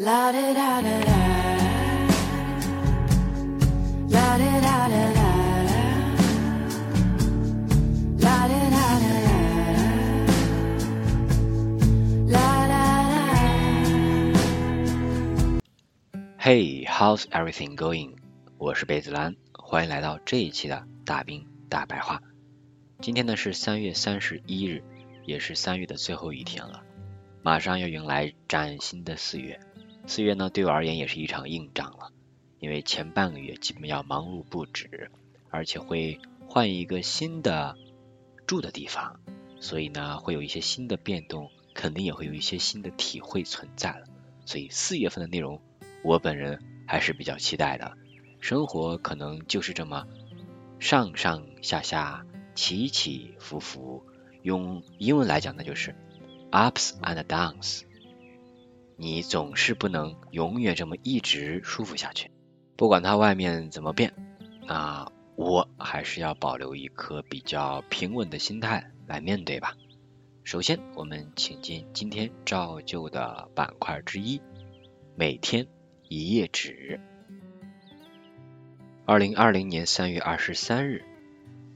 La da da da da. La da da da da. La da da da da. La da da. Hey, how's everything going？我是贝子兰，欢迎来到这一期的大兵大白话。今天呢是三月三十一日，也是三月的最后一天了，马上要迎来崭新的四月。四月呢对我而言也是一场硬仗了，因为前半个月基本要忙碌不止，而且会换一个新的住的地方，所以呢会有一些新的变动，肯定也会有一些新的体会存在了。所以四月份的内容，我本人还是比较期待的。生活可能就是这么上上下下、起起伏伏，用英文来讲呢，就是 ups and downs。你总是不能永远这么一直舒服下去，不管它外面怎么变，那我还是要保留一颗比较平稳的心态来面对吧。首先，我们请进今天照旧的板块之一——每天一页纸。二零二零年三月二十三日，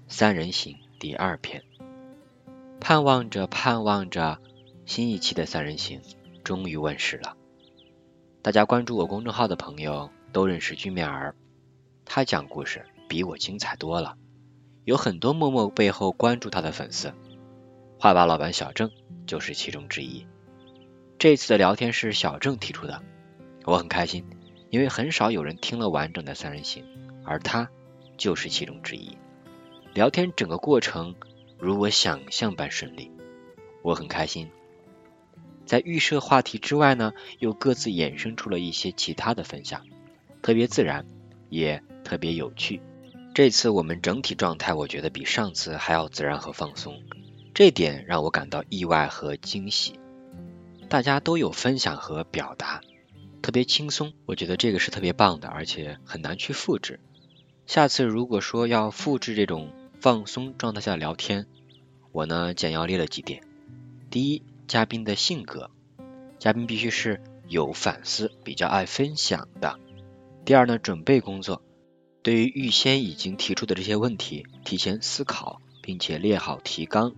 《三人行》第二篇。盼望着，盼望着，新一期的《三人行》终于问世了。大家关注我公众号的朋友都认识君面儿，他讲故事比我精彩多了，有很多默默背后关注他的粉丝。画吧老板小郑就是其中之一。这次的聊天是小郑提出的，我很开心，因为很少有人听了完整的《三人行》。而他就是其中之一。聊天整个过程如我想象般顺利，我很开心。在预设话题之外呢，又各自衍生出了一些其他的分享，特别自然，也特别有趣。这次我们整体状态，我觉得比上次还要自然和放松，这点让我感到意外和惊喜。大家都有分享和表达，特别轻松，我觉得这个是特别棒的，而且很难去复制。下次如果说要复制这种放松状态下聊天，我呢简要列了几点：第一，嘉宾的性格，嘉宾必须是有反思、比较爱分享的；第二呢，准备工作，对于预先已经提出的这些问题，提前思考并且列好提纲；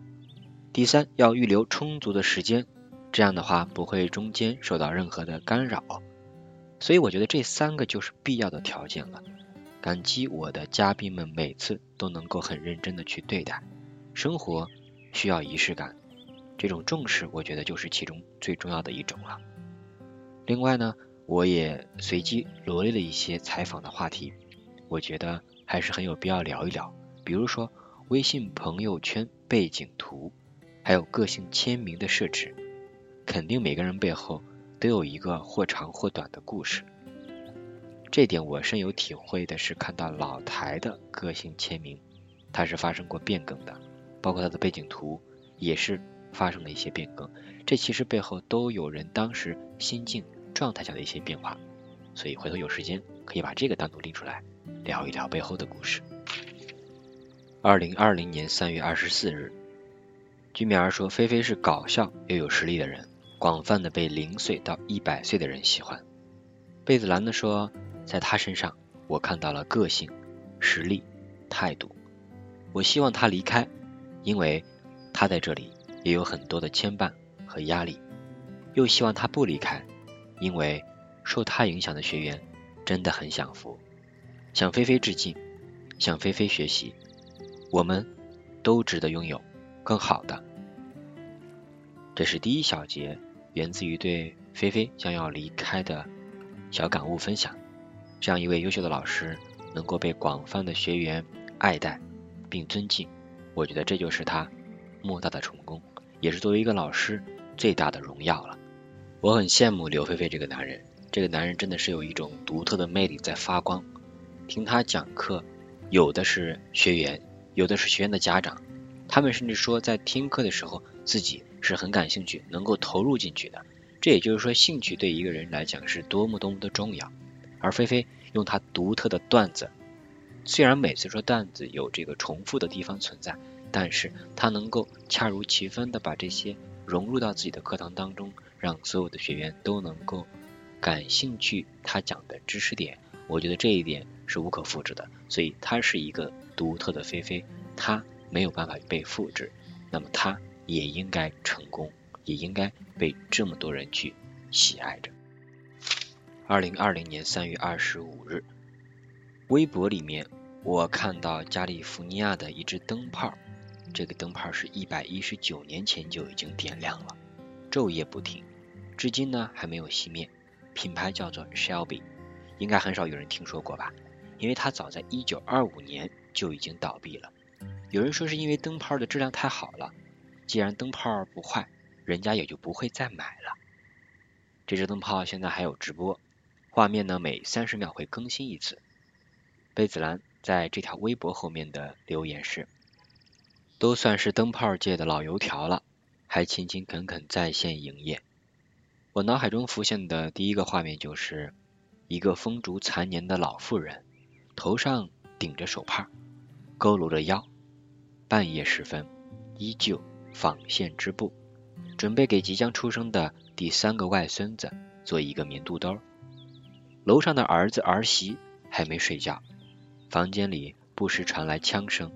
第三，要预留充足的时间，这样的话不会中间受到任何的干扰。所以我觉得这三个就是必要的条件了。感激我的嘉宾们每次都能够很认真的去对待。生活，需要仪式感，这种重视我觉得就是其中最重要的一种了。另外呢，我也随机罗列了一些采访的话题，我觉得还是很有必要聊一聊，比如说微信朋友圈背景图，还有个性签名的设置，肯定每个人背后都有一个或长或短的故事。这点我深有体会的是，看到老台的个性签名，它是发生过变更的，包括它的背景图也是发生了一些变更。这其实背后都有人当时心境状态下的一些变化，所以回头有时间可以把这个单独拎出来聊一聊背后的故事。二零二零年三月二十四日，居米儿说：“菲菲是搞笑又有实力的人，广泛的被零岁到一百岁的人喜欢。”贝子兰呢说。在他身上，我看到了个性、实力、态度。我希望他离开，因为他在这里也有很多的牵绊和压力；又希望他不离开，因为受他影响的学员真的很享福。向菲菲致敬，向菲菲学习，我们都值得拥有更好的。这是第一小节，源自于对菲菲将要离开的小感悟分享。这样一位优秀的老师能够被广泛的学员爱戴并尊敬，我觉得这就是他莫大的成功，也是作为一个老师最大的荣耀了。我很羡慕刘菲菲这个男人，这个男人真的是有一种独特的魅力在发光。听他讲课，有的是学员，有的是学员的家长，他们甚至说在听课的时候自己是很感兴趣，能够投入进去的。这也就是说，兴趣对一个人来讲是多么多么的重要。而菲菲用她独特的段子，虽然每次说段子有这个重复的地方存在，但是他能够恰如其分的把这些融入到自己的课堂当中，让所有的学员都能够感兴趣他讲的知识点，我觉得这一点是无可复制的，所以他是一个独特的菲菲，他没有办法被复制，那么他也应该成功，也应该被这么多人去喜爱着。二零二零年三月二十五日，微博里面我看到加利福尼亚的一只灯泡，这个灯泡是一百一十九年前就已经点亮了，昼夜不停，至今呢还没有熄灭。品牌叫做 Shelby，应该很少有人听说过吧？因为它早在一九二五年就已经倒闭了。有人说是因为灯泡的质量太好了，既然灯泡不坏，人家也就不会再买了。这只灯泡现在还有直播，画面呢每三十秒会更新一次。贝子兰在这条微博后面的留言是：都算是灯泡界的老油条了，还勤勤恳恳在线营业。我脑海中浮现的第一个画面就是一个风烛残年的老妇人，头上顶着手帕，佝偻着腰，半夜时分依旧纺线织布，准备给即将出生的第三个外孙子做一个棉肚兜。楼上的儿子儿媳还没睡觉，房间里不时传来枪声，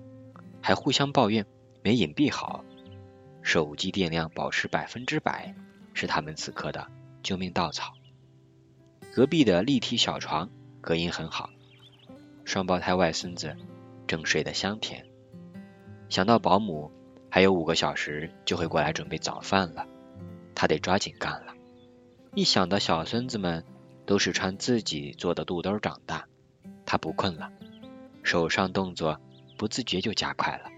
还互相抱怨没隐蔽好，手机电量保持百分之百。是他们此刻的救命稻草。隔壁的立体小床隔音很好，双胞胎外孙子正睡得香甜。想到保姆还有五个小时就会过来准备早饭了，他得抓紧干了。一想到小孙子们都是穿自己做的肚兜长大，他不困了，手上动作不自觉就加快了。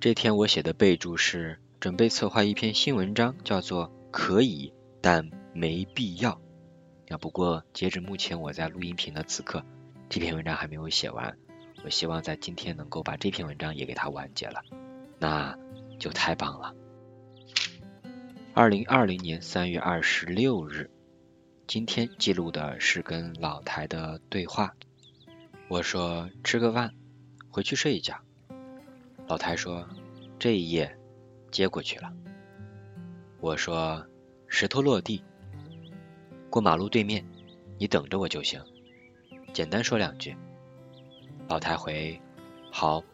这天我写的备注是。准备策划一篇新文章，叫做“可以但没必要”。啊，不过截止目前我在录音频的此刻，这篇文章还没有写完。我希望在今天能够把这篇文章也给它完结了，那就太棒了。二零二零年三月二十六日，今天记录的是跟老台的对话。我说吃个饭，回去睡一觉。老台说这一夜。接过去了。我说：“石头落地，过马路对面，你等着我就行。”简单说两句。老太回：“好。”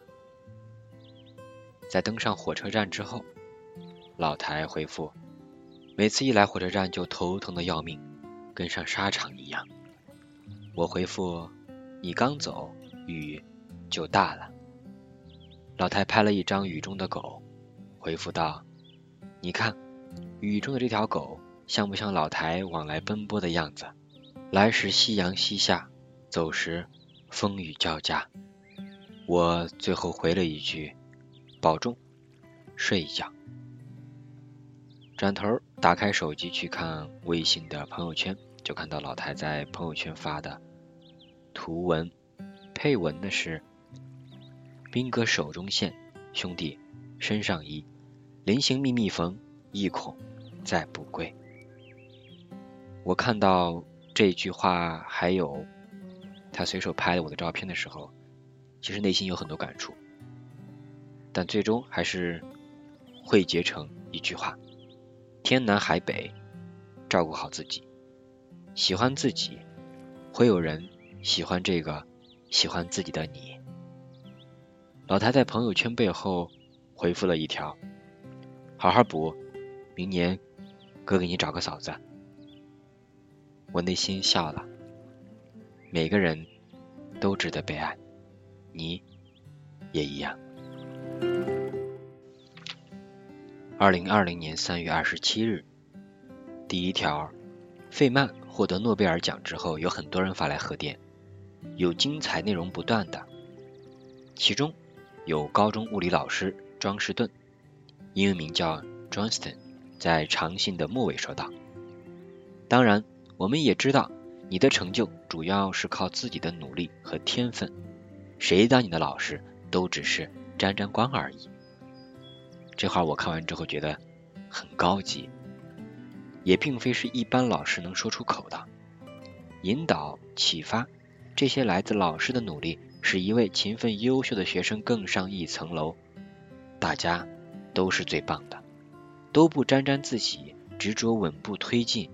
在登上火车站之后，老太回复：“每次一来火车站就头疼的要命，跟上沙场一样。”我回复：“你刚走，雨就大了。”老太拍了一张雨中的狗。回复道：“你看，雨中的这条狗像不像老台往来奔波的样子？来时夕阳西下，走时风雨交加。”我最后回了一句：“保重，睡一觉。”转头打开手机去看微信的朋友圈，就看到老台在朋友圈发的图文，配文的是：“兵哥手中线，兄弟身上衣。”临行密密缝，意恐再不归。我看到这句话，还有他随手拍了我的照片的时候，其实内心有很多感触，但最终还是汇结成一句话：天南海北，照顾好自己，喜欢自己，会有人喜欢这个喜欢自己的你。老台在朋友圈背后回复了一条。好好补，明年哥给你找个嫂子。我内心笑了，每个人都值得被爱，你也一样。二零二零年三月二十七日，第一条，费曼获得诺贝尔奖之后，有很多人发来贺电，有精彩内容不断的，其中有高中物理老师庄士顿。英文名叫 Johnston，在长信的末尾说道：“当然，我们也知道你的成就主要是靠自己的努力和天分。谁当你的老师都只是沾沾光而已。”这话我看完之后觉得很高级，也并非是一般老师能说出口的。引导、启发，这些来自老师的努力，使一位勤奋优秀的学生更上一层楼。大家。都是最棒的，都不沾沾自喜，执着稳步推进，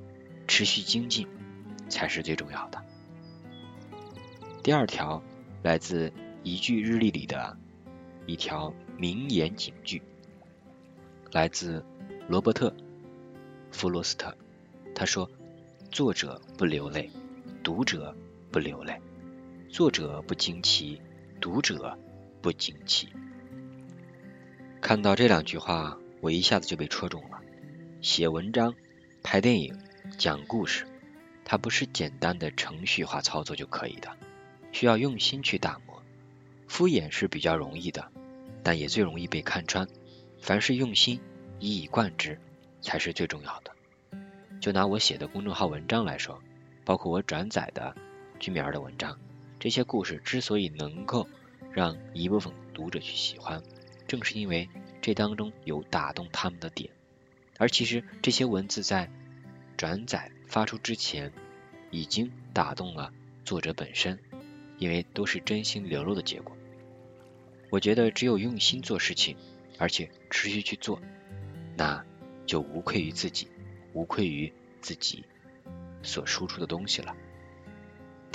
持续精进才是最重要的。第二条来自一句日历里的一条名言警句，来自罗伯特·弗罗斯特。他说：“作者不流泪，读者不流泪；作者不惊奇，读者不惊奇。”看到这两句话，我一下子就被戳中了。写文章、拍电影、讲故事，它不是简单的程序化操作就可以的。需要用心去打磨，敷衍是比较容易的，但也最容易被看穿。凡是用心，一以贯之，才是最重要的。就拿我写的公众号文章来说，包括我转载的居米儿的文章，这些故事之所以能够让一部分读者去喜欢，正是因为这当中有打动他们的点。而其实这些文字在转载发出之前，已经打动了作者本身。因为都是真心流露的结果，我觉得只有用心做事情，而且持续去做，那就无愧于自己，无愧于自己所输出的东西了。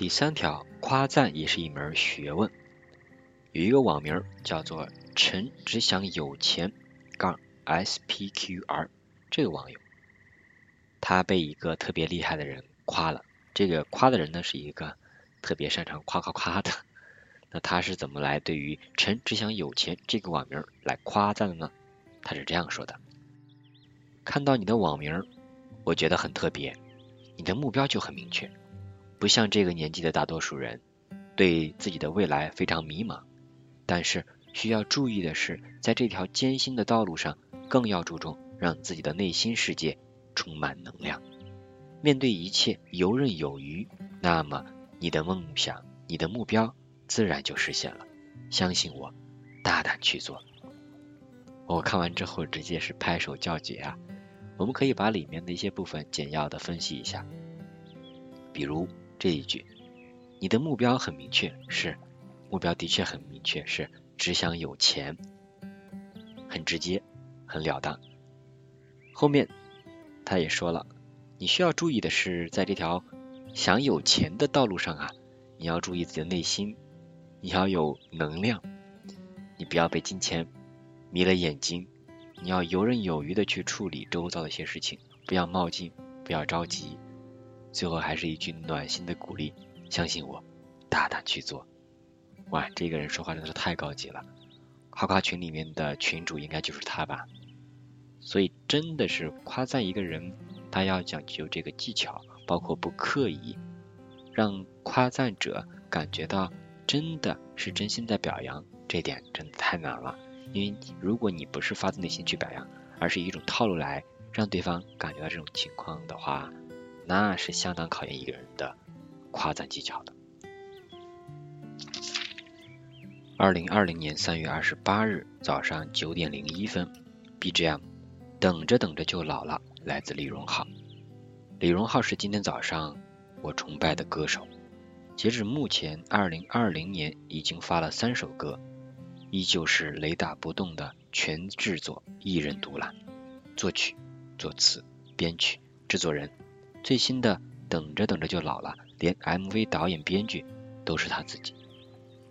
第三条，夸赞也是一门学问。有一个网名叫做“臣只想有钱”杠 SPQR，这个网友，他被一个特别厉害的人夸了。这个夸的人呢是一个。特别擅长夸夸夸的，那他是怎么来对于“臣只想有钱”这个网名来夸赞的呢？他是这样说的：看到你的网名，我觉得很特别，你的目标就很明确，不像这个年纪的大多数人，对自己的未来非常迷茫。但是需要注意的是，在这条艰辛的道路上，更要注重让自己的内心世界充满能量，面对一切游刃有余。那么。你的梦想，你的目标，自然就实现了。相信我，大胆去做。我看完之后直接是拍手叫绝啊！我们可以把里面的一些部分简要的分析一下。比如这一句，你的目标很明确，是目标的确很明确，是只想有钱，很直接，很了当。后面他也说了，你需要注意的是，在这条。想有钱的道路上啊，你要注意自己的内心，你要有能量，你不要被金钱迷了眼睛，你要游刃有余的去处理周遭的一些事情，不要冒进，不要着急。最后还是一句暖心的鼓励，相信我，大胆去做。哇，这个人说话真的是太高级了，夸夸群里面的群主应该就是他吧？所以真的是夸赞一个人，他要讲究这个技巧。包括不刻意让夸赞者感觉到真的是真心在表扬，这点真的太难了。因为如果你不是发自内心去表扬，而是一种套路来让对方感觉到这种情况的话，那是相当考验一个人的夸赞技巧的。二零二零年三月二十八日早上九点零一分，BGM，等着等着就老了，来自李荣浩。李荣浩是今天早上我崇拜的歌手。截止目前，二零二零年已经发了三首歌，依旧是雷打不动的全制作，一人独揽，作曲、作词、编曲、制作人。最新的《等着等着就老了》，连 MV 导演、编剧都是他自己。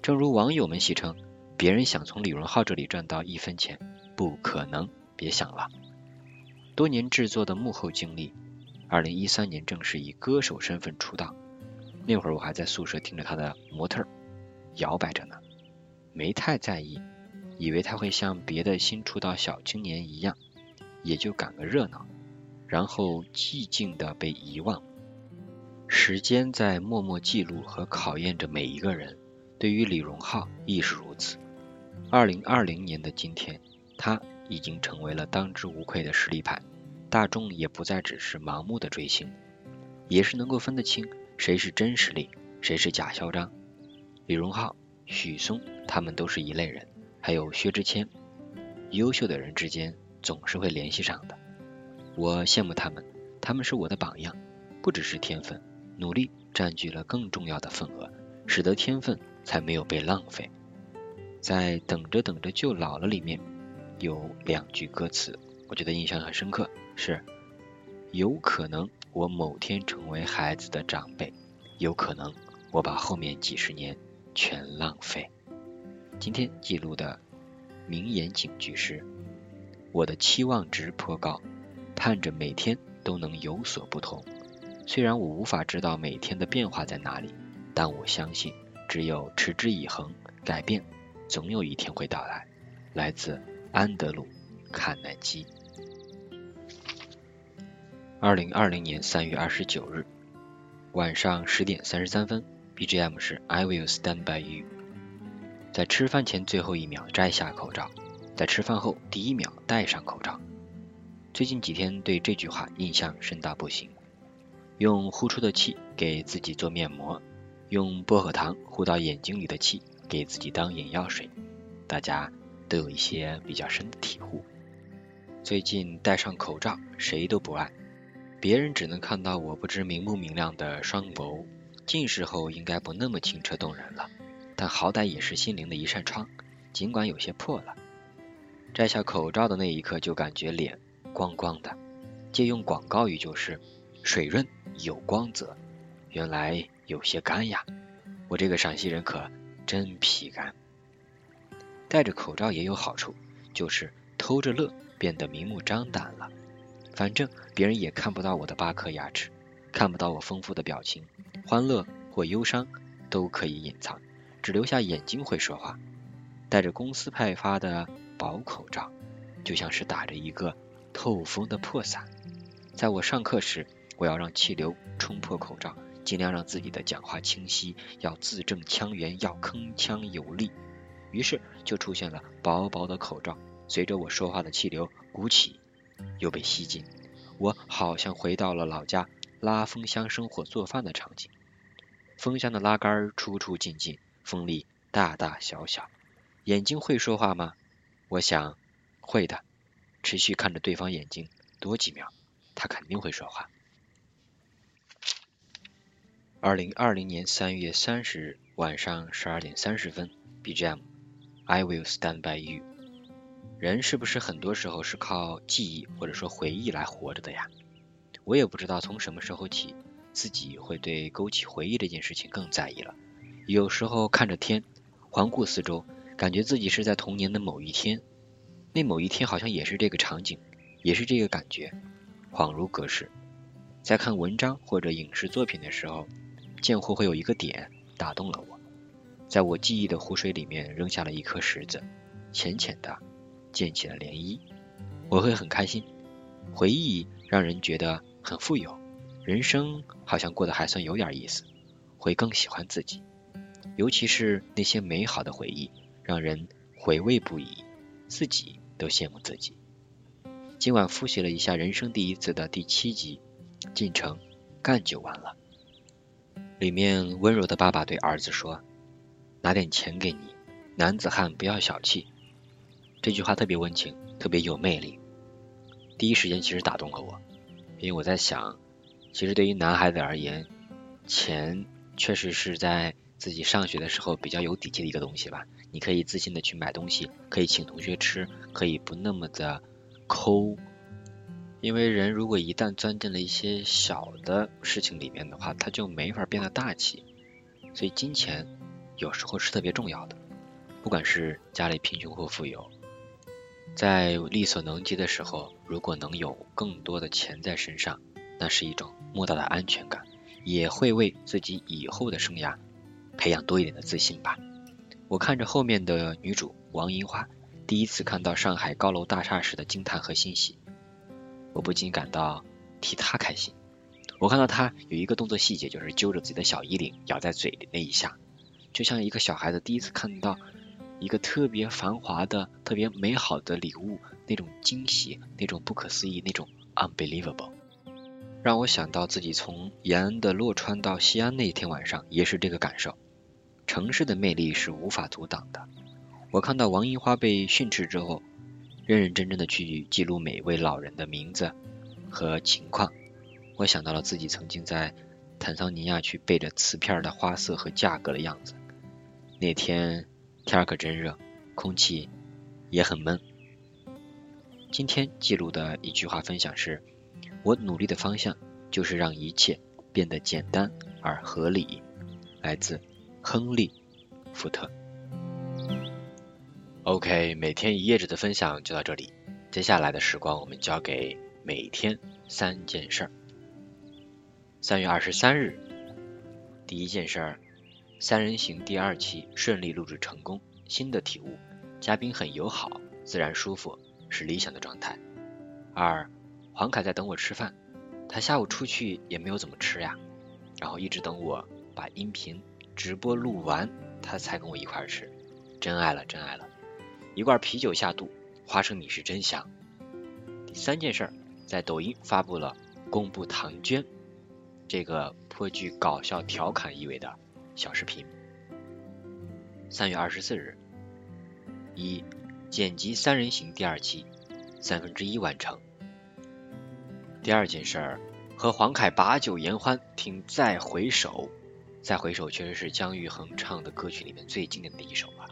正如网友们戏称，别人想从李荣浩这里赚到一分钱，不可能，别想了。多年制作的幕后经历。二零一三年正式以歌手身份出道，那会儿我还在宿舍听着他的模特摇摆着呢，没太在意，以为他会像别的新出道小青年一样，也就赶个热闹，然后寂静的被遗忘。时间在默默记录和考验着每一个人，对于李荣浩亦是如此。二零二零年的今天，他已经成为了当之无愧的实力派。大众也不再只是盲目的追星，也是能够分得清谁是真实力，谁是假嚣张。李荣浩、许嵩他们都是一类人，还有薛之谦，优秀的人之间总是会联系上的。我羡慕他们，他们是我的榜样。不只是天分，努力占据了更重要的份额，使得天分才没有被浪费。在等着等着就老了里面有两句歌词。我觉得印象很深刻，是有可能我某天成为孩子的长辈，有可能我把后面几十年全浪费。今天记录的名言警句是：我的期望值颇高，盼着每天都能有所不同。虽然我无法知道每天的变化在哪里，但我相信，只有持之以恒，改变总有一天会到来。来自安德鲁·卡耐基。二零二零年三月二十九日晚上十点三十三分，BGM 是《I Will Stand by You》。在吃饭前最后一秒摘下口罩，在吃饭后第一秒戴上口罩。最近几天对这句话印象深到不行。用呼出的气给自己做面膜，用薄荷糖呼到眼睛里的气给自己当眼药水。大家都有一些比较深的体悟。最近戴上口罩谁都不爱，别人只能看到我不知明不明亮的双眸，近视后应该不那么清澈动人了。但好歹也是心灵的一扇窗，尽管有些破了。摘下口罩的那一刻，就感觉脸光光的。借用广告语就是水润有光泽。原来有些干呀，我这个陕西人可真皮干。戴着口罩也有好处，就是偷着乐变得明目张胆了。反正别人也看不到我的八颗牙齿，看不到我丰富的表情，欢乐或忧伤都可以隐藏。只留下眼睛会说话，戴着公司派发的薄口罩，就像是打着一个透风的破伞。在我上课时，我要让气流冲破口罩，尽量让自己的讲话清晰，要字正腔圆，要铿锵有力。于是就出现了薄薄的口罩，随着我说话的气流鼓起，又被吸进。我好像回到了老家拉风箱生火做饭的场景，风箱的拉杆出出进进。风力大大小小，眼睛会说话吗？我想会的。持续看着对方眼睛多几秒，他肯定会说话。二零二零年三月三十日晚上十二点三十分，BGM I Will Stand by You。人是不是很多时候是靠记忆或者说回忆来活着的呀？我也不知道从什么时候起，自己会对勾起回忆这件事情更在意了。有时候看着天，环顾四周，感觉自己是在童年的某一天，那某一天好像也是这个场景，也是这个感觉，恍如隔世。在看文章或者影视作品的时候，见或会有一个点打动了我，在我记忆的湖水里面扔下了一颗石子，浅浅的溅起了涟漪，我会很开心。回忆让人觉得很富有，人生好像过得还算有点意思，会更喜欢自己。尤其是那些美好的回忆，让人回味不已，自己都羡慕自己。今晚复习了一下人生第一次的第七集，进城干就完了。里面温柔的爸爸对儿子说：“拿点钱给你，男子汉不要小气。”这句话特别温情，特别有魅力。第一时间其实打动了我，因为我在想，其实对于男孩子而言，钱确实是在。自己上学的时候比较有底气的一个东西吧，你可以自信的去买东西，可以请同学吃，可以不那么的抠。因为人如果一旦钻进了一些小的事情里面的话，他就没法变得大气。所以金钱有时候是特别重要的，不管是家里贫穷或富有，在力所能及的时候，如果能有更多的钱在身上，那是一种莫大的安全感，也会为自己以后的生涯。培养多一点的自信吧。我看着后面的女主王银花，第一次看到上海高楼大厦时的惊叹和欣喜，我不禁感到替她开心。我看到她有一个动作细节，就是揪着自己的小衣领咬在嘴里那一下，就像一个小孩子第一次看到一个特别繁华的、特别美好的礼物，那种惊喜、那种不可思议、那种 unbelievable。让我想到自己从延安的洛川到西安那一天晚上，也是这个感受。城市的魅力是无法阻挡的。我看到王樱花被训斥之后，认认真真的去记录每一位老人的名字和情况。我想到了自己曾经在坦桑尼亚去背着瓷片的花色和价格的样子。那天天可真热，空气也很闷。今天记录的一句话分享是：我努力的方向就是让一切变得简单而合理。来自亨利·福特。OK，每天一页纸的分享就到这里。接下来的时光，我们交给每天三件事儿。三月二十三日，第一件事儿，三人行第二期顺利录制成功，新的体悟，嘉宾很友好，自然舒服，是理想的状态。二，黄凯在等我吃饭，他下午出去也没有怎么吃呀，然后一直等我把音频直播录完，他才跟我一块儿吃，真爱了，真爱了。一罐啤酒下肚，花生米是真香。第三件事，在抖音发布了公布唐娟这个颇具搞笑调侃意味的小视频。三月二十四日，一剪辑三人行第二期三分之一完成。第二件事，和黄凯把酒言欢，听再回首。再回首确实是姜育恒唱的歌曲里面最经典的一首了。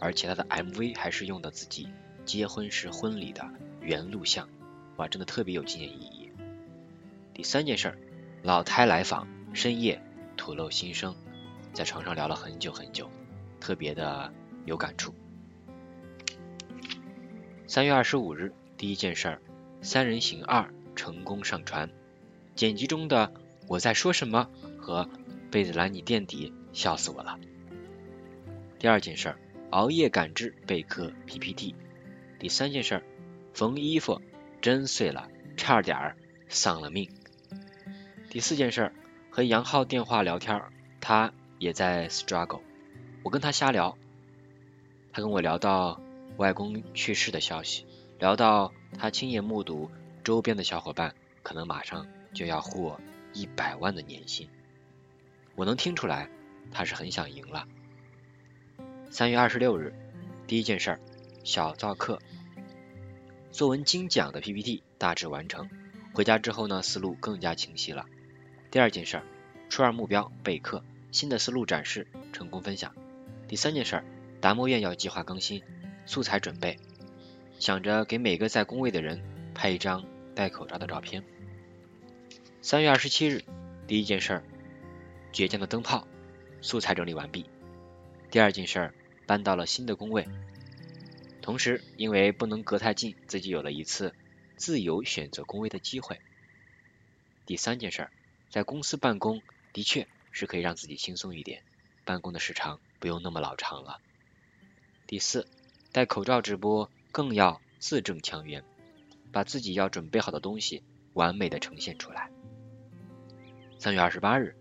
而且他的 MV 还是用的自己结婚时婚礼的原录像，哇，真的特别有纪念意义。第三件事儿，老太来访，深夜吐露心声，在床上聊了很久很久，特别的有感触。三月二十五日，第一件事儿，三人行二成功上传，剪辑中的我在说什么和被子拦你垫底，笑死我了。第二件事。熬夜赶制备课 PPT，第三件事，缝衣服针碎了，差点儿丧了命。第四件事，和杨浩电话聊天，他也在 struggle，我跟他瞎聊，他跟我聊到外公去世的消息，聊到他亲眼目睹周边的小伙伴可能马上就要获一百万的年薪，我能听出来他是很想赢了。三月二十六日，第一件事儿，小造课，作文精讲的 PPT 大致完成。回家之后呢，思路更加清晰了。第二件事儿，初二目标备课，新的思路展示，成功分享。第三件事儿，达摩院要计划更新，素材准备，想着给每个在工位的人拍一张戴口罩的照片。三月二十七日，第一件事儿，倔强的灯泡，素材整理完毕。第二件事儿。搬到了新的工位，同时因为不能隔太近，自己有了一次自由选择工位的机会。第三件事儿，在公司办公的确是可以让自己轻松一点，办公的时长不用那么老长了。第四，戴口罩直播更要字正腔圆，把自己要准备好的东西完美的呈现出来。三月二十八日，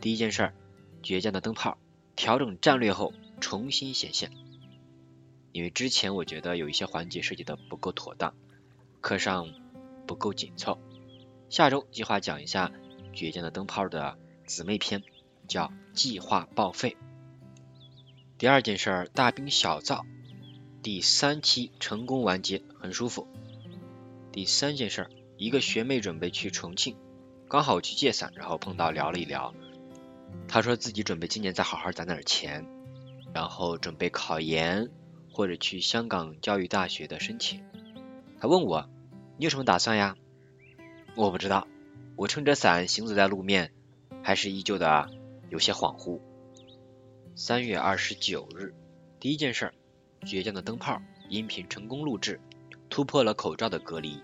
第一件事儿，倔强的灯泡调整战略后。重新显现，因为之前我觉得有一些环节设计的不够妥当，课上不够紧凑。下周计划讲一下倔强的灯泡的姊妹篇，叫计划报废。第二件事儿，大兵小灶，第三期成功完结，很舒服。第三件事儿，一个学妹准备去重庆，刚好去借伞，然后碰到聊了一聊，他说自己准备今年再好好攒点钱。然后准备考研或者去香港教育大学的申请，他问我你有什么打算呀？我不知道，我撑着伞行走在路面，还是依旧的有些恍惚。三月二十九日，第一件事儿，倔强的灯泡音频成功录制，突破了口罩的隔离。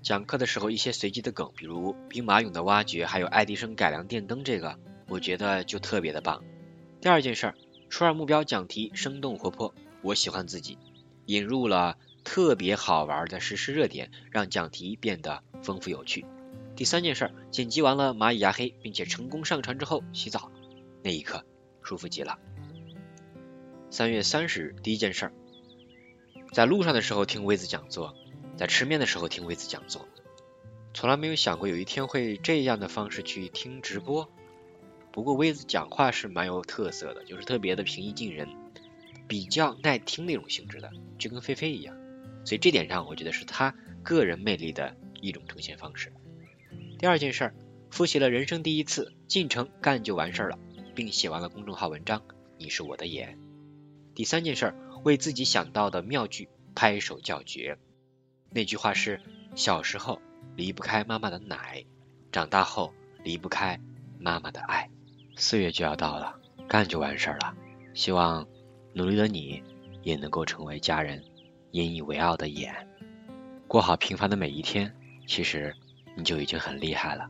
讲课的时候一些随机的梗，比如兵马俑的挖掘，还有爱迪生改良电灯，这个我觉得就特别的棒。第二件事。初二目标讲题生动活泼，我喜欢自己引入了特别好玩的实时热点，让讲题变得丰富有趣。第三件事，剪辑完了蚂蚁牙黑，并且成功上传之后洗澡，那一刻舒服极了。三月三十日，第一件事，在路上的时候听微子讲座，在吃面的时候听微子讲座，从来没有想过有一天会这样的方式去听直播。不过威子讲话是蛮有特色的，就是特别的平易近人，比较耐听那种性质的，就跟菲菲一样。所以这点上，我觉得是他个人魅力的一种呈现方式。第二件事，复习了人生第一次，进城干就完事儿了，并写完了公众号文章。你是我的眼。第三件事，为自己想到的妙句拍手叫绝。那句话是：小时候离不开妈妈的奶，长大后离不开妈妈的爱。四月就要到了，干就完事儿了。希望努力的你也能够成为家人引以为傲的眼，过好平凡的每一天。其实你就已经很厉害了。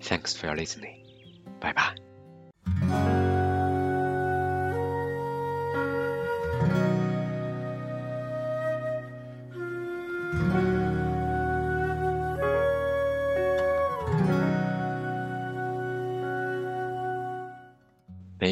Thanks for your listening，Bye bye。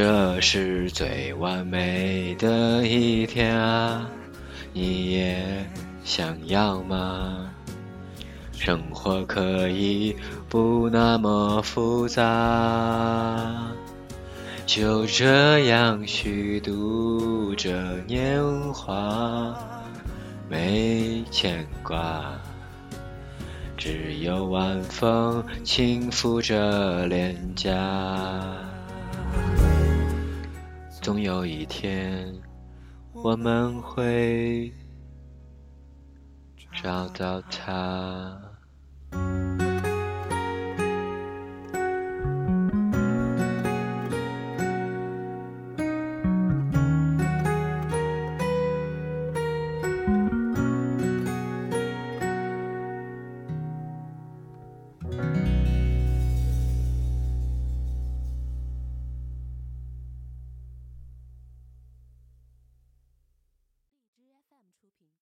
这是最完美的一天啊，你也想要吗？生活可以不那么复杂，就这样虚度着年华，没牵挂，只有晚风轻拂着脸颊。总有一天，我们会找到他。